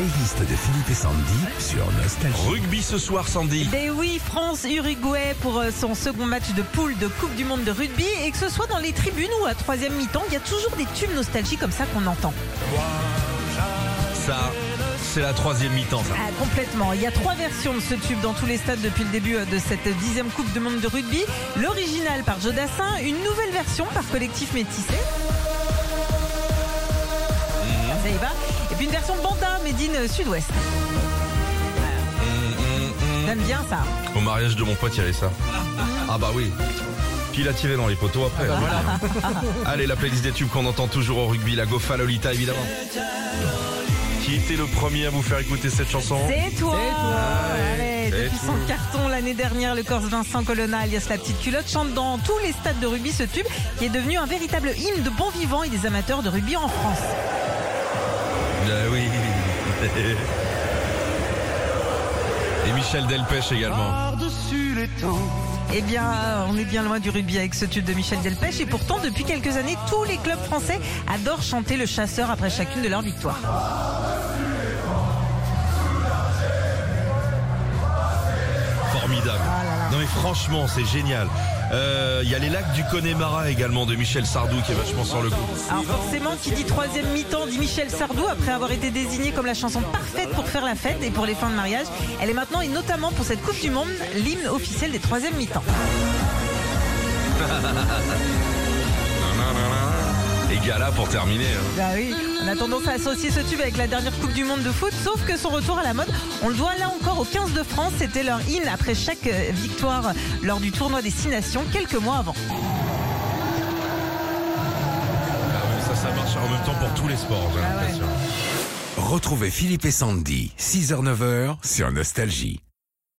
playlist de Philippe et Sandy sur Nostalgie. Rugby ce soir, Sandy. Ben oui, France-Uruguay pour euh, son second match de poule de Coupe du Monde de rugby. Et que ce soit dans les tribunes ou à troisième mi-temps, il y a toujours des tubes nostalgie comme ça qu'on entend. Ça, c'est la troisième mi-temps, ça. Ah, complètement. Il y a trois versions de ce tube dans tous les stades depuis le début euh, de cette dixième Coupe du Monde de rugby. L'original par Joe Dassin, une nouvelle version par Collectif Métissé. Une version Banda, Made in Sud-Ouest. J'aime bien ça. Au mariage de mon pote, il y avait ça. Ah bah oui. Puis il a tiré dans les poteaux après. Allez, la playlist des tubes qu'on entend toujours au rugby, la Gofa Lolita évidemment. Qui était le premier à vous faire écouter cette chanson? C'est toi. Allez, C'est Depuis son toi. carton l'année dernière, le Corse Vincent Colonna, alias la petite culotte, chante dans tous les stades de rugby ce tube qui est devenu un véritable hymne de bon vivant et des amateurs de rugby en France. Et Michel Delpech également. Eh bien, on est bien loin du rugby avec ce tube de Michel Delpech et pourtant, depuis quelques années, tous les clubs français adorent chanter le chasseur après chacune de leurs victoires. Franchement, c'est génial. Euh, Il y a les lacs du Connemara également de Michel Sardou qui est vachement sur le coup. Alors forcément, qui dit troisième mi-temps dit Michel Sardou après avoir été désignée comme la chanson parfaite pour faire la fête et pour les fins de mariage. Elle est maintenant et notamment pour cette Coupe du Monde l'hymne officiel des troisième mi-temps. Et Gala pour terminer. hein. Bah oui, on a tendance à associer ce tube avec la dernière Coupe du Monde de foot, sauf que son retour à la mode, on le doit là encore au 15 de France. C'était leur hymne après chaque euh, victoire lors du tournoi des Six Nations quelques mois avant. Ah oui, ça, ça marche en même temps pour tous les sports, j'ai Ah ouais. l'impression. Retrouvez Philippe et Sandy, 6h-9h sur Nostalgie.